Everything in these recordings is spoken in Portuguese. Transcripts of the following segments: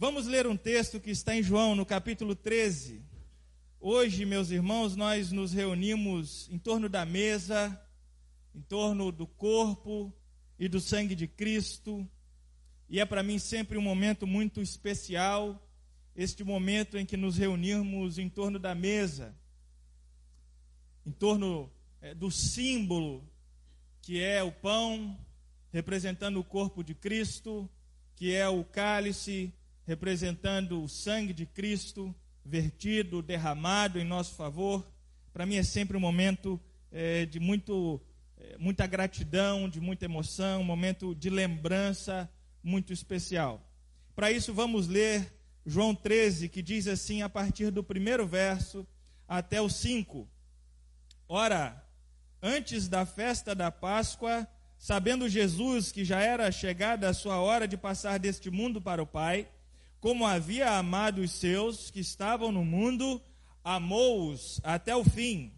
Vamos ler um texto que está em João, no capítulo 13. Hoje, meus irmãos, nós nos reunimos em torno da mesa, em torno do corpo e do sangue de Cristo. E é para mim sempre um momento muito especial, este momento em que nos reunirmos em torno da mesa, em torno é, do símbolo que é o pão, representando o corpo de Cristo, que é o cálice, representando o sangue de Cristo vertido, derramado em nosso favor. Para mim é sempre um momento é, de muito, é, muita gratidão, de muita emoção, um momento de lembrança muito especial. Para isso, vamos ler João 13, que diz assim, a partir do primeiro verso até o 5. Ora, antes da festa da Páscoa, sabendo Jesus que já era chegada a sua hora de passar deste mundo para o Pai, como havia amado os seus que estavam no mundo, amou-os até o fim.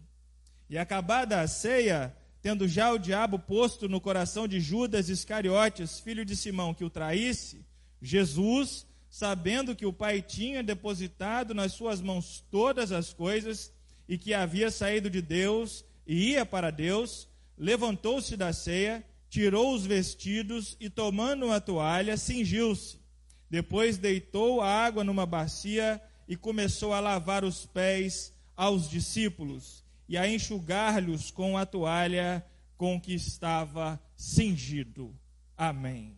E acabada a ceia, tendo já o diabo posto no coração de Judas Iscariotes, filho de Simão, que o traísse, Jesus, sabendo que o Pai tinha depositado nas suas mãos todas as coisas e que havia saído de Deus e ia para Deus, levantou-se da ceia, tirou os vestidos e, tomando uma toalha, cingiu-se. Depois deitou a água numa bacia e começou a lavar os pés aos discípulos e a enxugar-lhes com a toalha com que estava cingido. Amém.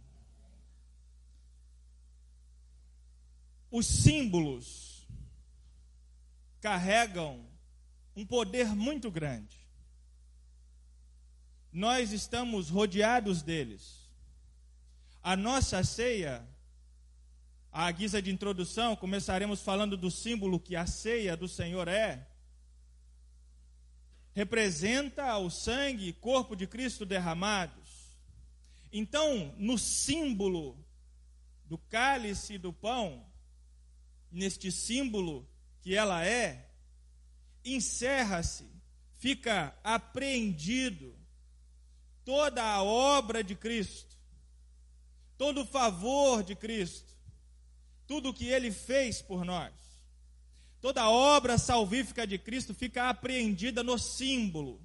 Os símbolos carregam um poder muito grande. Nós estamos rodeados deles. A nossa ceia à guisa de introdução, começaremos falando do símbolo que a ceia do Senhor é. Representa o sangue e corpo de Cristo derramados. Então, no símbolo do cálice e do pão, neste símbolo que ela é, encerra-se, fica apreendido toda a obra de Cristo, todo o favor de Cristo tudo o que ele fez por nós. Toda a obra salvífica de Cristo fica apreendida no símbolo.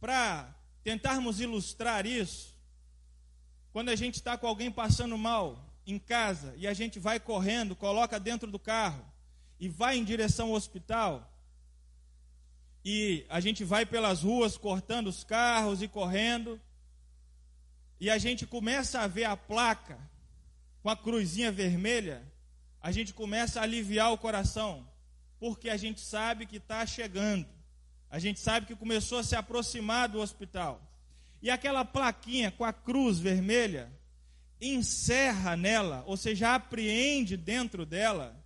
Para tentarmos ilustrar isso, quando a gente está com alguém passando mal em casa e a gente vai correndo, coloca dentro do carro e vai em direção ao hospital, e a gente vai pelas ruas cortando os carros e correndo, e a gente começa a ver a placa com a cruzinha vermelha, a gente começa a aliviar o coração, porque a gente sabe que está chegando, a gente sabe que começou a se aproximar do hospital. E aquela plaquinha com a cruz vermelha encerra nela, ou seja, apreende dentro dela,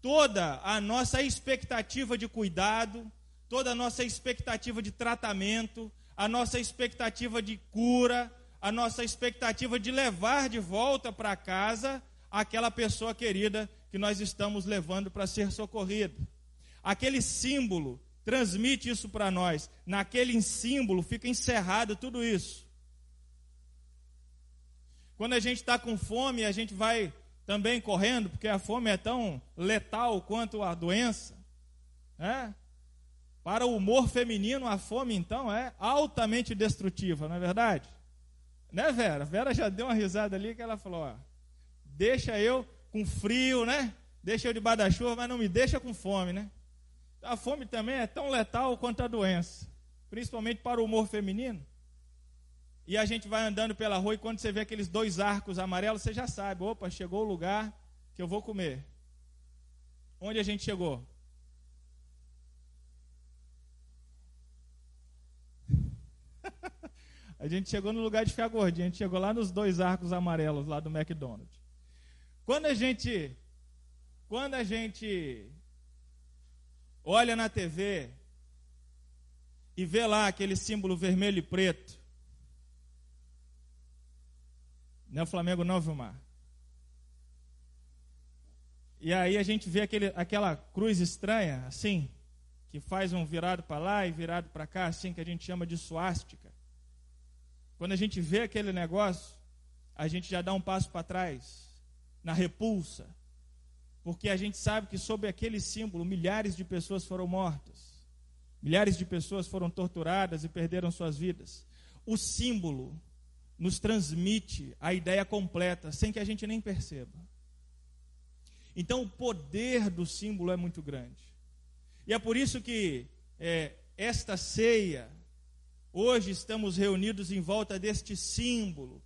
toda a nossa expectativa de cuidado, toda a nossa expectativa de tratamento, a nossa expectativa de cura, a nossa expectativa de levar de volta para casa aquela pessoa querida que nós estamos levando para ser socorrida. Aquele símbolo transmite isso para nós. Naquele símbolo fica encerrado tudo isso. Quando a gente está com fome, a gente vai também correndo, porque a fome é tão letal quanto a doença. Né? Para o humor feminino, a fome, então, é altamente destrutiva, não é verdade? Né, Vera? Vera já deu uma risada ali que ela falou: ó, deixa eu com frio, né? Deixa eu debaixo da chuva, mas não me deixa com fome, né? A fome também é tão letal quanto a doença, principalmente para o humor feminino. E a gente vai andando pela rua e quando você vê aqueles dois arcos amarelos, você já sabe: opa, chegou o lugar que eu vou comer. Onde a gente chegou? A gente chegou no lugar de ficar gordinho, a gente chegou lá nos dois arcos amarelos lá do McDonald's. Quando a gente quando a gente olha na TV e vê lá aquele símbolo vermelho e preto, não é o Flamengo não, Vilmar? E aí a gente vê aquele, aquela cruz estranha, assim, que faz um virado para lá e virado para cá, assim, que a gente chama de suástica. Quando a gente vê aquele negócio, a gente já dá um passo para trás na repulsa, porque a gente sabe que sob aquele símbolo milhares de pessoas foram mortas, milhares de pessoas foram torturadas e perderam suas vidas. O símbolo nos transmite a ideia completa, sem que a gente nem perceba. Então, o poder do símbolo é muito grande. E é por isso que é, esta ceia, hoje estamos reunidos em volta deste símbolo,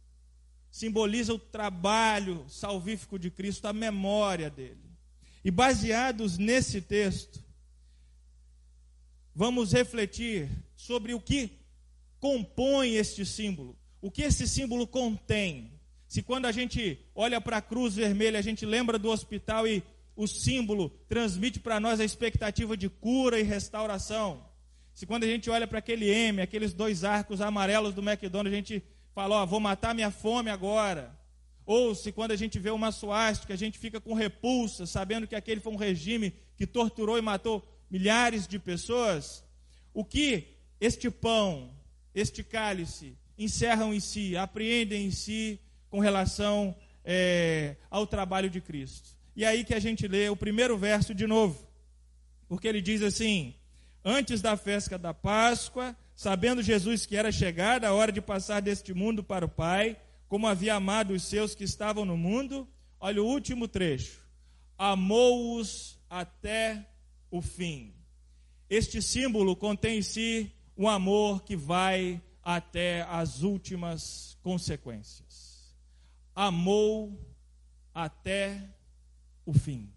simboliza o trabalho salvífico de Cristo, a memória dele. E baseados nesse texto, vamos refletir sobre o que compõe este símbolo, o que esse símbolo contém. Se quando a gente olha para a cruz vermelha, a gente lembra do hospital e o símbolo transmite para nós a expectativa de cura e restauração. Se quando a gente olha para aquele M, aqueles dois arcos amarelos do McDonald's, a gente fala, ó, vou matar minha fome agora. Ou se quando a gente vê uma suástica, a gente fica com repulsa, sabendo que aquele foi um regime que torturou e matou milhares de pessoas. O que este pão, este cálice, encerram em si, apreendem em si com relação é, ao trabalho de Cristo. E aí que a gente lê o primeiro verso de novo, porque ele diz assim: Antes da festa da Páscoa, sabendo Jesus que era chegada a hora de passar deste mundo para o Pai, como havia amado os seus que estavam no mundo, olha o último trecho: amou-os até o fim. Este símbolo contém em si um amor que vai até as últimas consequências. Amou até o fim.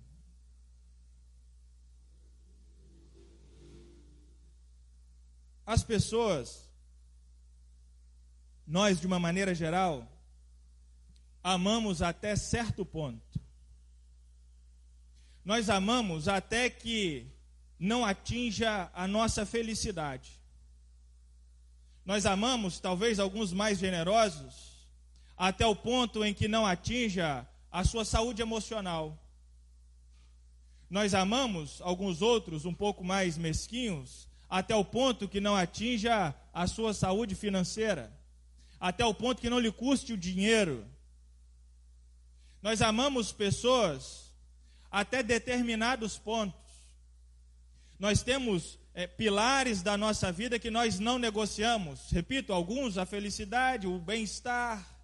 As pessoas, nós de uma maneira geral, amamos até certo ponto. Nós amamos até que não atinja a nossa felicidade. Nós amamos, talvez alguns mais generosos, até o ponto em que não atinja a sua saúde emocional. Nós amamos alguns outros um pouco mais mesquinhos, até o ponto que não atinja a sua saúde financeira, até o ponto que não lhe custe o dinheiro. Nós amamos pessoas até determinados pontos. Nós temos é, pilares da nossa vida que nós não negociamos. Repito, alguns, a felicidade, o bem-estar,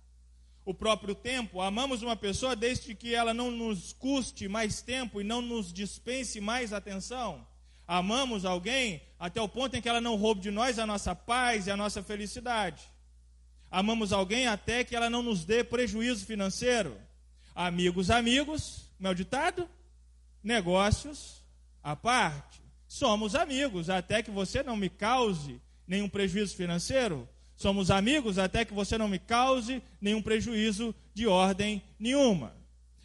o próprio tempo. Amamos uma pessoa desde que ela não nos custe mais tempo e não nos dispense mais atenção. Amamos alguém até o ponto em que ela não roube de nós a nossa paz e a nossa felicidade. Amamos alguém até que ela não nos dê prejuízo financeiro. Amigos, amigos, meu ditado? Negócios à parte. Somos amigos até que você não me cause nenhum prejuízo financeiro. Somos amigos até que você não me cause nenhum prejuízo de ordem nenhuma.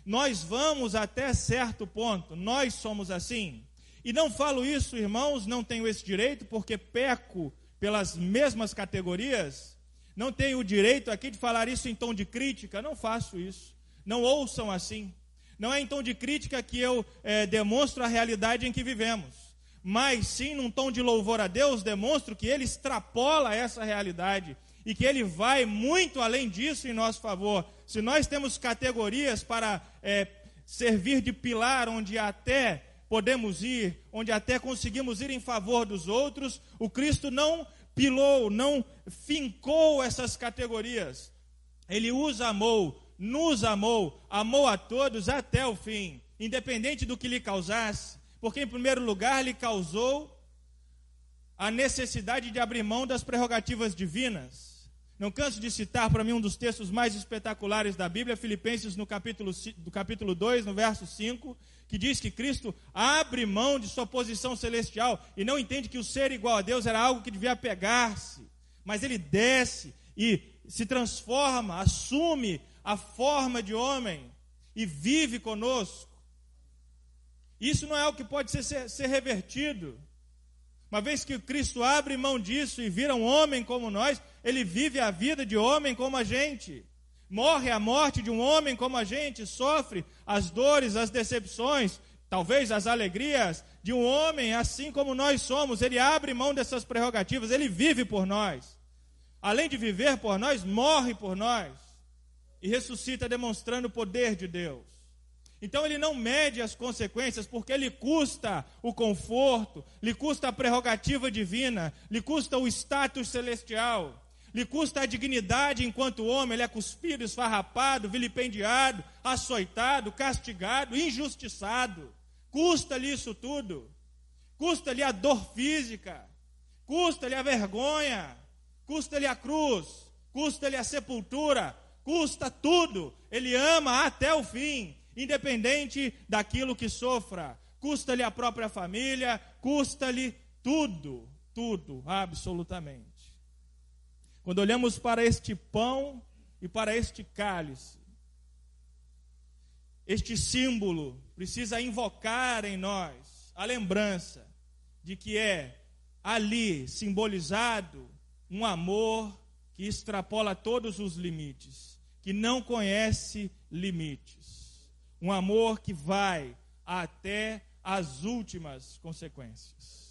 Nós vamos até certo ponto, nós somos assim. E não falo isso, irmãos, não tenho esse direito, porque peco pelas mesmas categorias. Não tenho o direito aqui de falar isso em tom de crítica, não faço isso. Não ouçam assim. Não é em tom de crítica que eu é, demonstro a realidade em que vivemos, mas sim num tom de louvor a Deus, demonstro que Ele extrapola essa realidade e que Ele vai muito além disso em nosso favor. Se nós temos categorias para é, servir de pilar, onde até podemos ir, onde até conseguimos ir em favor dos outros, o Cristo não pilou, não fincou essas categorias. Ele os amou, nos amou, amou a todos até o fim, independente do que lhe causasse, porque, em primeiro lugar, lhe causou a necessidade de abrir mão das prerrogativas divinas. Não canso de citar para mim um dos textos mais espetaculares da Bíblia, Filipenses no capítulo, do capítulo 2, no verso 5, que diz que Cristo abre mão de sua posição celestial e não entende que o ser igual a Deus era algo que devia apegar-se, mas ele desce e se transforma, assume a forma de homem e vive conosco. Isso não é algo que pode ser, ser, ser revertido. Uma vez que Cristo abre mão disso e vira um homem como nós, ele vive a vida de homem como a gente morre a morte de um homem como a gente, sofre as dores, as decepções, talvez as alegrias de um homem assim como nós somos. Ele abre mão dessas prerrogativas, ele vive por nós. Além de viver por nós, morre por nós e ressuscita demonstrando o poder de Deus. Então ele não mede as consequências porque lhe custa o conforto, lhe custa a prerrogativa divina, lhe custa o status celestial, lhe custa a dignidade enquanto homem, ele é cuspido, esfarrapado, vilipendiado, açoitado, castigado, injustiçado. Custa-lhe isso tudo. Custa-lhe a dor física, custa-lhe a vergonha, custa-lhe a cruz, custa-lhe a sepultura, custa tudo. Ele ama até o fim, independente daquilo que sofra. Custa-lhe a própria família, custa-lhe tudo, tudo, absolutamente. Quando olhamos para este pão e para este cálice, este símbolo precisa invocar em nós a lembrança de que é ali simbolizado um amor que extrapola todos os limites, que não conhece limites. Um amor que vai até as últimas consequências.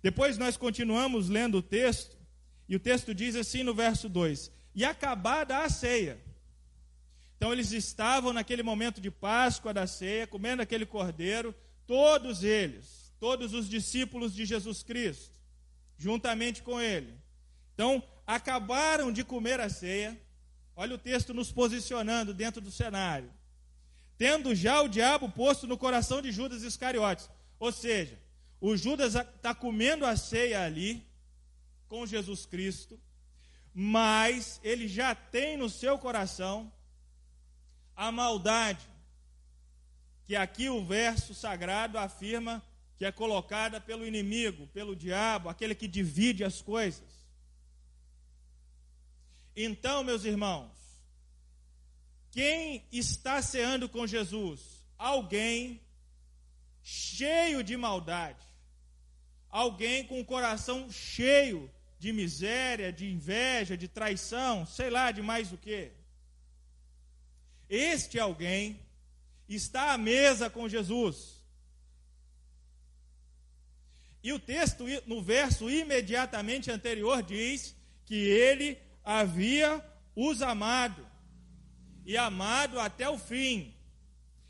Depois nós continuamos lendo o texto, e o texto diz assim no verso 2: E acabada a ceia. Então eles estavam naquele momento de Páscoa da ceia, comendo aquele cordeiro, todos eles, todos os discípulos de Jesus Cristo, juntamente com ele. Então, acabaram de comer a ceia. Olha o texto nos posicionando dentro do cenário. Tendo já o diabo posto no coração de Judas Iscariotes. Ou seja, o Judas está comendo a ceia ali com Jesus Cristo, mas ele já tem no seu coração a maldade, que aqui o verso sagrado afirma que é colocada pelo inimigo, pelo diabo, aquele que divide as coisas. Então, meus irmãos, quem está ceando com Jesus? Alguém cheio de maldade, alguém com o coração cheio de miséria, de inveja, de traição, sei lá, de mais o que. Este alguém está à mesa com Jesus. E o texto, no verso imediatamente anterior, diz que ele havia os amado, e amado até o fim.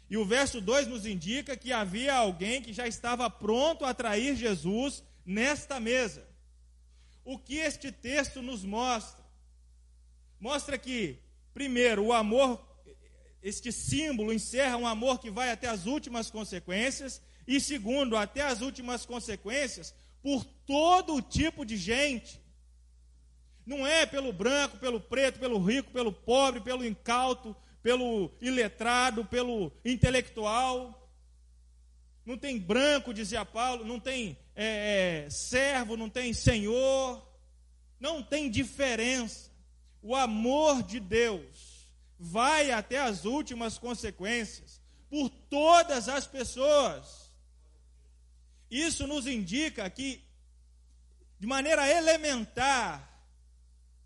E o verso 2 nos indica que havia alguém que já estava pronto a trair Jesus nesta mesa. O que este texto nos mostra? Mostra que, primeiro, o amor, este símbolo encerra um amor que vai até as últimas consequências, e segundo, até as últimas consequências, por todo tipo de gente. Não é pelo branco, pelo preto, pelo rico, pelo pobre, pelo incauto, pelo iletrado, pelo intelectual. Não tem branco, dizia Paulo, não tem é, é, servo, não tem senhor, não tem diferença. O amor de Deus vai até as últimas consequências por todas as pessoas. Isso nos indica que, de maneira elementar,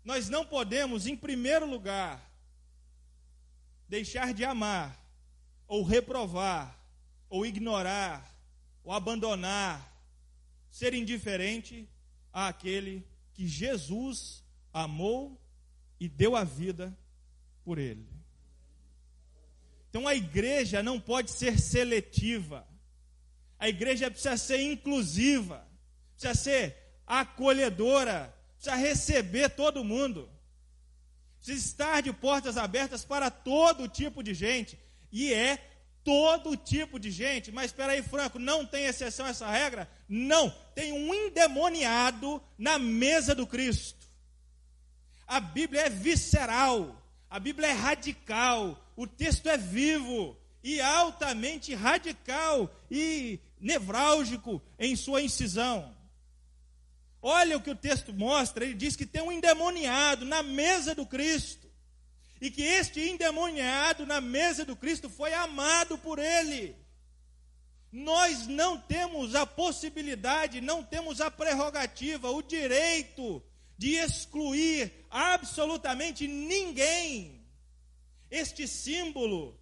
nós não podemos, em primeiro lugar, deixar de amar, ou reprovar, ou ignorar, ou abandonar, ser indiferente àquele que Jesus amou e deu a vida por ele. Então a igreja não pode ser seletiva. A igreja precisa ser inclusiva, precisa ser acolhedora, precisa receber todo mundo, precisa estar de portas abertas para todo tipo de gente, e é todo tipo de gente. Mas espera aí, Franco, não tem exceção a essa regra? Não, tem um endemoniado na mesa do Cristo. A Bíblia é visceral, a Bíblia é radical, o texto é vivo e altamente radical e nevrálgico em sua incisão. Olha o que o texto mostra, ele diz que tem um endemoniado na mesa do Cristo. E que este endemoniado na mesa do Cristo foi amado por ele. Nós não temos a possibilidade, não temos a prerrogativa, o direito de excluir absolutamente ninguém. Este símbolo,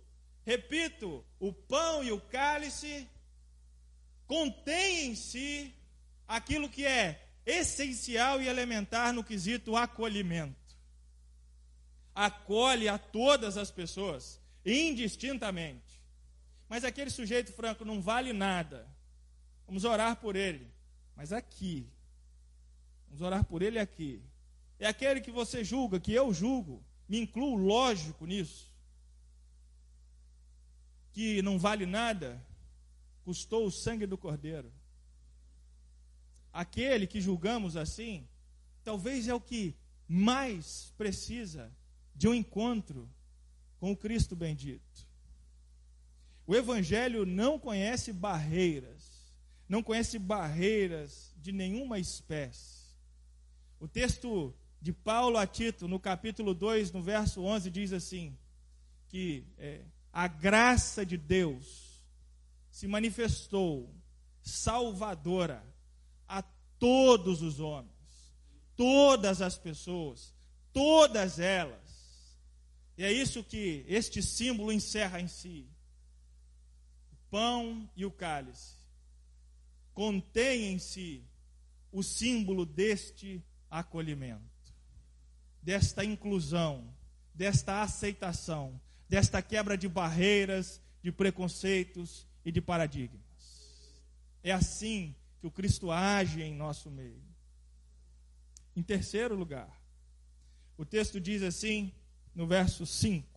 repito, o pão e o cálice, contém em si aquilo que é essencial e elementar no quesito acolhimento. Acolhe a todas as pessoas, indistintamente. Mas aquele sujeito franco não vale nada. Vamos orar por ele. Mas aqui. Vamos orar por ele aqui. É aquele que você julga, que eu julgo. Me incluo, lógico, nisso. Que não vale nada, custou o sangue do cordeiro. Aquele que julgamos assim, talvez é o que mais precisa de um encontro com o Cristo bendito. O Evangelho não conhece barreiras, não conhece barreiras de nenhuma espécie. O texto de Paulo a Tito, no capítulo 2, no verso 11, diz assim: que é, a graça de Deus se manifestou salvadora a todos os homens, todas as pessoas, todas elas. E é isso que este símbolo encerra em si. O pão e o cálice contém em si o símbolo deste acolhimento desta inclusão, desta aceitação, desta quebra de barreiras, de preconceitos e de paradigmas. É assim que o Cristo age em nosso meio. Em terceiro lugar, o texto diz assim, no verso 5.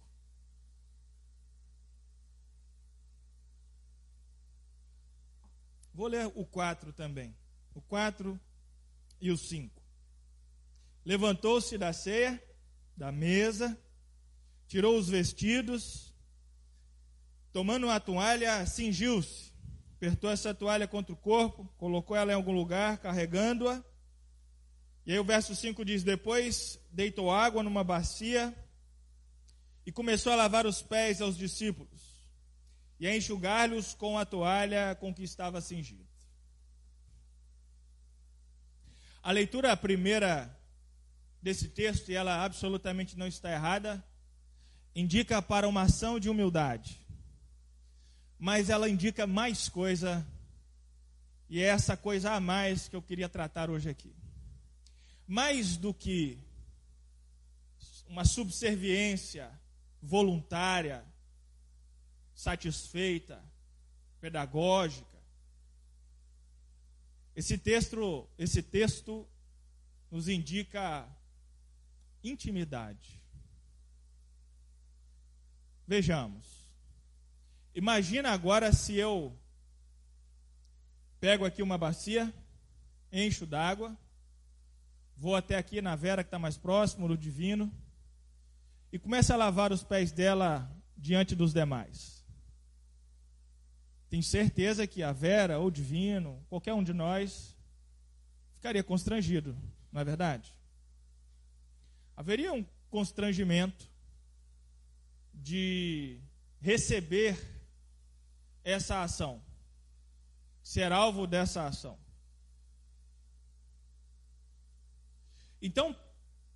Vou ler o 4 também. O 4 e o 5 levantou-se da ceia, da mesa, tirou os vestidos, tomando uma toalha, cingiu-se, apertou essa toalha contra o corpo, colocou ela em algum lugar, carregando-a. E aí o verso 5 diz: Depois deitou água numa bacia e começou a lavar os pés aos discípulos e a enxugar-lhes com a toalha com que estava cingido. A leitura primeira desse texto, e ela absolutamente não está errada, indica para uma ação de humildade. Mas ela indica mais coisa, e é essa coisa a mais que eu queria tratar hoje aqui. Mais do que uma subserviência voluntária, satisfeita, pedagógica. Esse texto, esse texto nos indica intimidade. Vejamos. Imagina agora se eu pego aqui uma bacia, encho d'água, vou até aqui na Vera que está mais próximo, no Divino, e começo a lavar os pés dela diante dos demais. Tenho certeza que a Vera ou o Divino, qualquer um de nós, ficaria constrangido, não é verdade? haveria um constrangimento de receber essa ação, ser alvo dessa ação. Então,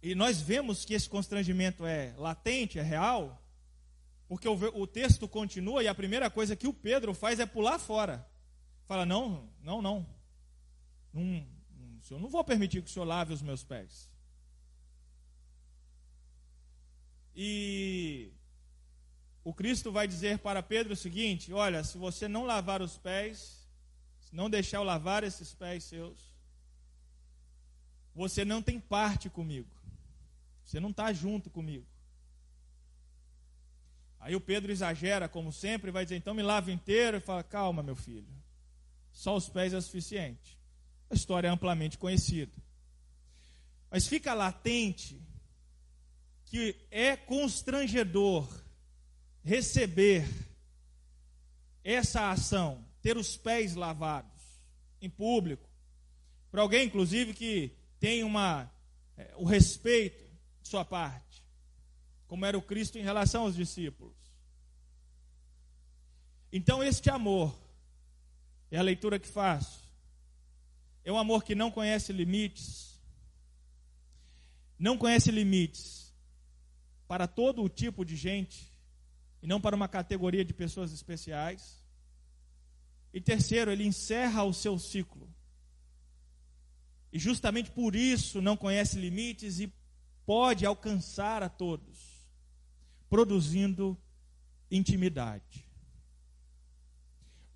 e nós vemos que esse constrangimento é latente, é real, porque o, o, texto continua e a primeira coisa que o Pedro faz é pular fora. Fala: Não, não, não. não, eu não vou permitir que o senhor lave os meus pés. E o Cristo vai dizer para Pedro o seguinte: Olha, se você não lavar os pés, se não deixar eu lavar esses pés seus, você não tem parte comigo. Você não está junto comigo. Aí o Pedro exagera, como sempre, vai dizer: Então me lava inteiro. E fala: Calma, meu filho. Só os pés é suficiente. A história é amplamente conhecida. Mas fica latente que é constrangedor receber essa ação, ter os pés lavados em público, para alguém, inclusive, que tem uma, é, o respeito sua parte, como era o Cristo em relação aos discípulos. Então, este amor, é a leitura que faço, é um amor que não conhece limites, não conhece limites, para todo o tipo de gente e não para uma categoria de pessoas especiais. E terceiro, ele encerra o seu ciclo. E justamente por isso não conhece limites e pode alcançar a todos, produzindo intimidade.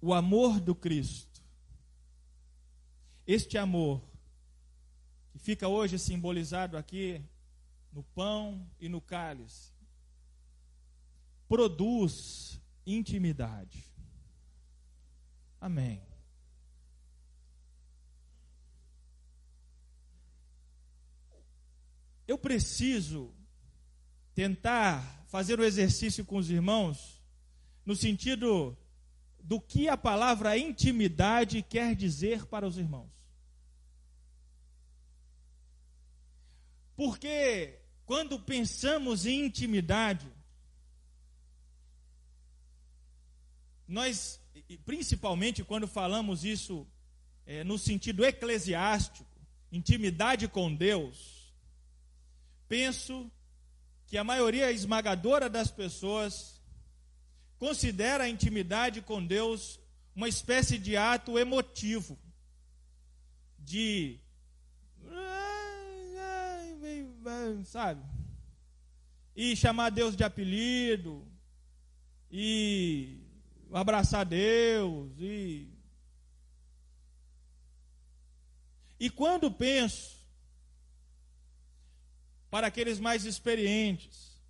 O amor do Cristo. Este amor, que fica hoje simbolizado aqui no pão e no cálice, produz intimidade. Amém. Eu preciso tentar fazer o exercício com os irmãos no sentido do que a palavra intimidade quer dizer para os irmãos. Porque quando pensamos em intimidade, nós, principalmente quando falamos isso é, no sentido eclesiástico, intimidade com Deus, penso que a maioria esmagadora das pessoas considera a intimidade com Deus uma espécie de ato emotivo, de. Sabe? E chamar Deus de apelido, e abraçar Deus, e. E quando penso para aqueles mais experientes.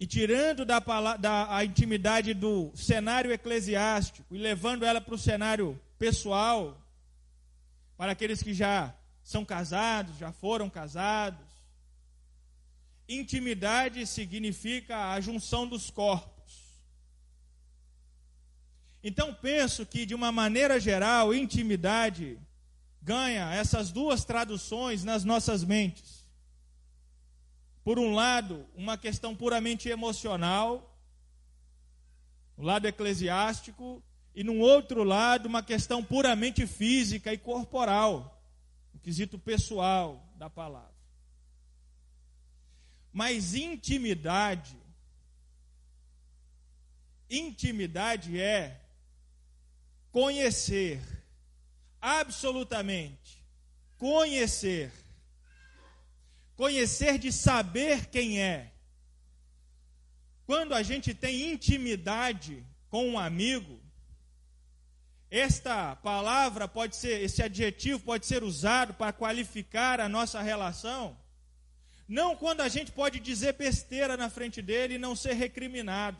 E tirando da, da a intimidade do cenário eclesiástico e levando ela para o cenário pessoal, para aqueles que já são casados, já foram casados. Intimidade significa a junção dos corpos. Então penso que, de uma maneira geral, intimidade ganha essas duas traduções nas nossas mentes. Por um lado, uma questão puramente emocional, o lado eclesiástico, e no outro lado, uma questão puramente física e corporal, o quesito pessoal da palavra. Mas intimidade, intimidade é conhecer absolutamente conhecer. Conhecer de saber quem é. Quando a gente tem intimidade com um amigo, esta palavra pode ser, esse adjetivo pode ser usado para qualificar a nossa relação. Não quando a gente pode dizer besteira na frente dele e não ser recriminado.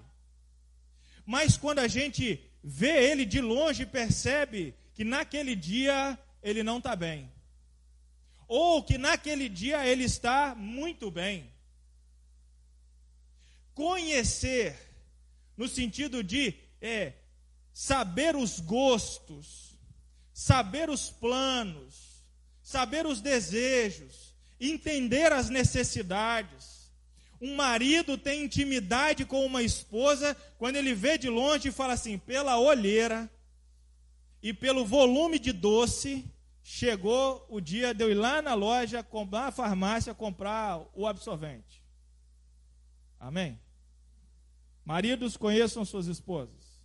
Mas quando a gente vê ele de longe e percebe que naquele dia ele não está bem. Ou que naquele dia ele está muito bem. Conhecer, no sentido de é, saber os gostos, saber os planos, saber os desejos, entender as necessidades. Um marido tem intimidade com uma esposa quando ele vê de longe e fala assim: pela olheira, e pelo volume de doce, chegou o dia de eu ir lá na loja, na farmácia, comprar o absorvente. Amém? Maridos, conheçam suas esposas.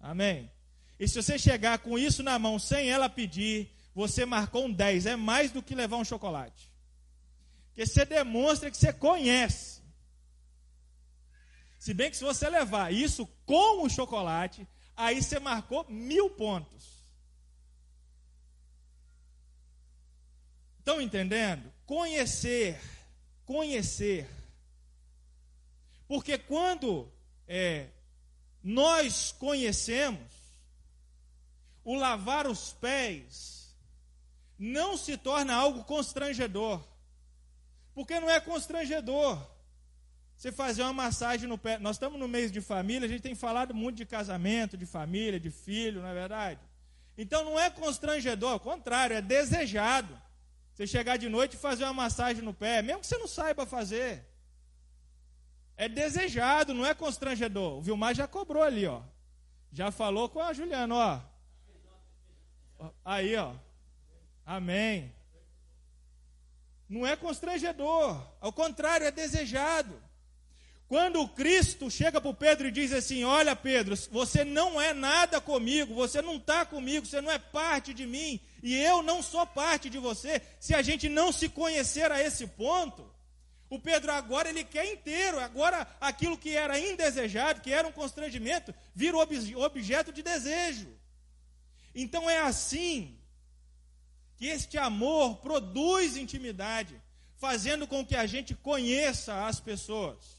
Amém? E se você chegar com isso na mão sem ela pedir, você marcou um 10. É mais do que levar um chocolate. Porque você demonstra que você conhece. Se bem que se você levar isso com o chocolate, aí você marcou mil pontos. Estão entendendo? Conhecer, conhecer. Porque quando é, nós conhecemos, o lavar os pés não se torna algo constrangedor. Porque não é constrangedor. Você fazer uma massagem no pé. Nós estamos no mês de família, a gente tem falado muito de casamento, de família, de filho, não é verdade? Então não é constrangedor, ao contrário, é desejado. Você chegar de noite e fazer uma massagem no pé, mesmo que você não saiba fazer. É desejado, não é constrangedor. O Vilmar já cobrou ali, ó. Já falou com a Juliana, ó. Aí, ó. Amém. Não é constrangedor, ao contrário, é desejado. Quando Cristo chega para Pedro e diz assim: Olha, Pedro, você não é nada comigo, você não está comigo, você não é parte de mim, e eu não sou parte de você. Se a gente não se conhecer a esse ponto, O Pedro agora ele quer inteiro, agora aquilo que era indesejado, que era um constrangimento, vira objeto de desejo. Então é assim que este amor produz intimidade, fazendo com que a gente conheça as pessoas.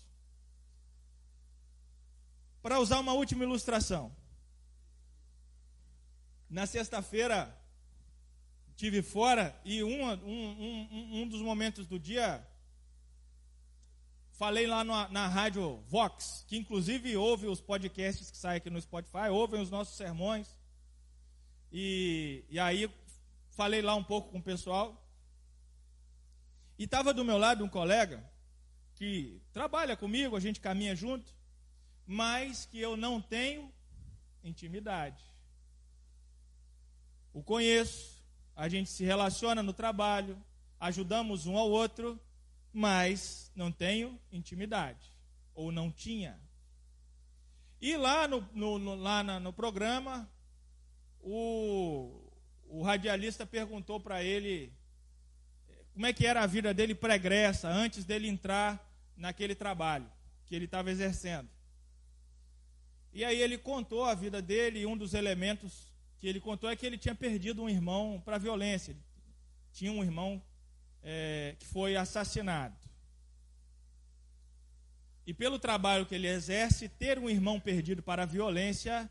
Para usar uma última ilustração. Na sexta-feira, tive fora e um, um, um, um dos momentos do dia falei lá na, na rádio Vox, que inclusive ouve os podcasts que saem aqui no Spotify, ouvem os nossos sermões. E, e aí falei lá um pouco com o pessoal. E estava do meu lado um colega que trabalha comigo, a gente caminha junto, mas que eu não tenho intimidade. O conheço, a gente se relaciona no trabalho, ajudamos um ao outro, mas não tenho intimidade, ou não tinha. E lá no, no, no lá na, no programa, o, o radialista perguntou para ele eh, como é que era a vida dele pregressa, antes dele entrar naquele trabalho que ele estava exercendo. E aí ele contou a vida dele, e um dos elementos que ele contou é que ele tinha perdido um irmão para violência. Tinha um irmão é, que foi assassinado. E pelo trabalho que ele exerce, ter um irmão perdido para a violência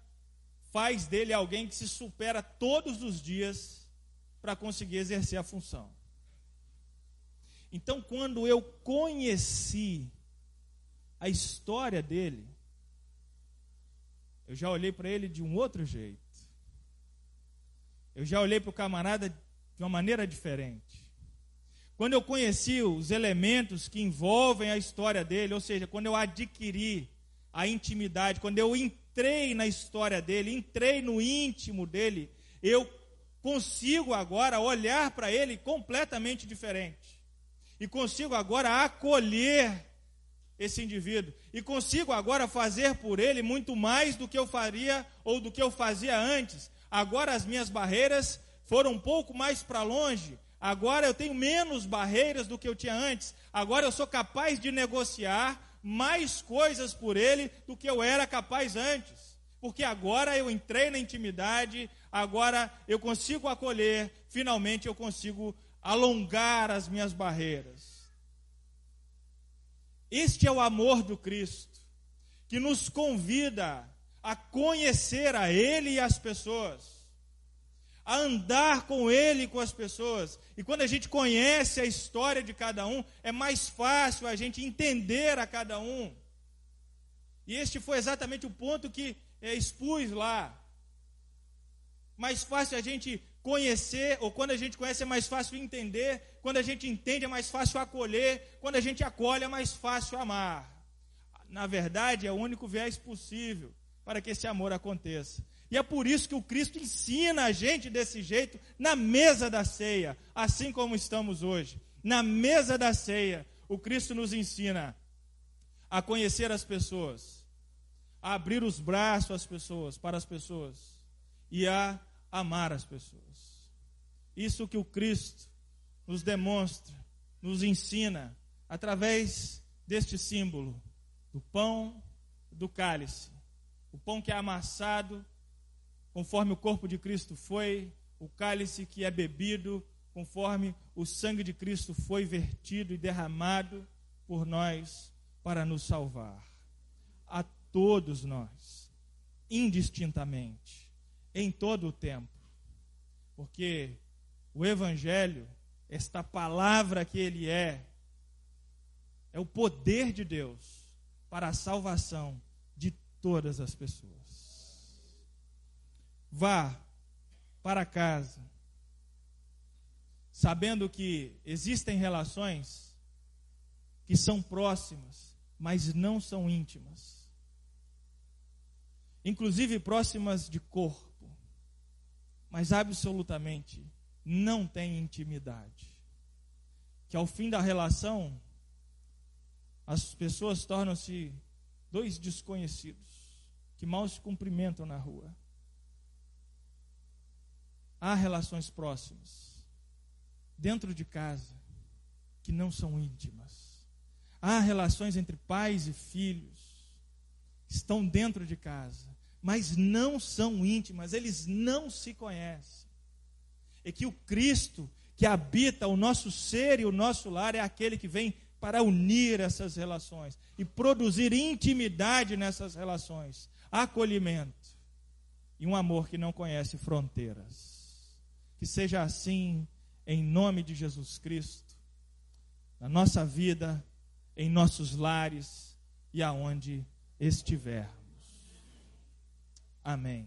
faz dele alguém que se supera todos os dias para conseguir exercer a função. Então, quando eu conheci a história dele, eu já olhei para ele de um outro jeito. Eu já olhei para o camarada de uma maneira diferente. Quando eu conheci os elementos que envolvem a história dele, ou seja, quando eu adquiri a intimidade, quando eu entrei na história dele, entrei no íntimo dele, eu consigo agora olhar para ele completamente diferente. E consigo agora acolher esse indivíduo. E consigo agora fazer por ele muito mais do que eu faria ou do que eu fazia antes. Agora as minhas barreiras foram um pouco mais para longe Agora eu tenho menos barreiras do que eu tinha antes. Agora eu sou capaz de negociar mais coisas por ele do que eu era capaz antes. Porque agora eu entrei na intimidade, agora eu consigo acolher, finalmente eu consigo alongar as minhas barreiras. Este é o amor do Cristo, que nos convida a conhecer a Ele e as pessoas a andar com Ele e com as pessoas. E quando a gente conhece a história de cada um, é mais fácil a gente entender a cada um. E este foi exatamente o ponto que é, expus lá. Mais fácil a gente conhecer, ou quando a gente conhece é mais fácil entender, quando a gente entende é mais fácil acolher, quando a gente acolhe é mais fácil amar. Na verdade, é o único viés possível para que esse amor aconteça. E é por isso que o Cristo ensina a gente desse jeito na mesa da ceia, assim como estamos hoje. Na mesa da ceia, o Cristo nos ensina a conhecer as pessoas, a abrir os braços às pessoas, para as pessoas e a amar as pessoas. Isso que o Cristo nos demonstra, nos ensina através deste símbolo do pão, do cálice. O pão que é amassado conforme o corpo de Cristo foi, o cálice que é bebido, conforme o sangue de Cristo foi vertido e derramado por nós para nos salvar. A todos nós, indistintamente, em todo o tempo. Porque o Evangelho, esta palavra que ele é, é o poder de Deus para a salvação de todas as pessoas. Vá para casa, sabendo que existem relações que são próximas, mas não são íntimas. Inclusive próximas de corpo, mas absolutamente não têm intimidade. Que ao fim da relação, as pessoas tornam-se dois desconhecidos que mal se cumprimentam na rua há relações próximas, dentro de casa, que não são íntimas. Há relações entre pais e filhos, estão dentro de casa, mas não são íntimas, eles não se conhecem. É que o Cristo que habita o nosso ser e o nosso lar é aquele que vem para unir essas relações e produzir intimidade nessas relações, acolhimento e um amor que não conhece fronteiras. Que seja assim em nome de Jesus Cristo, na nossa vida, em nossos lares e aonde estivermos. Amém.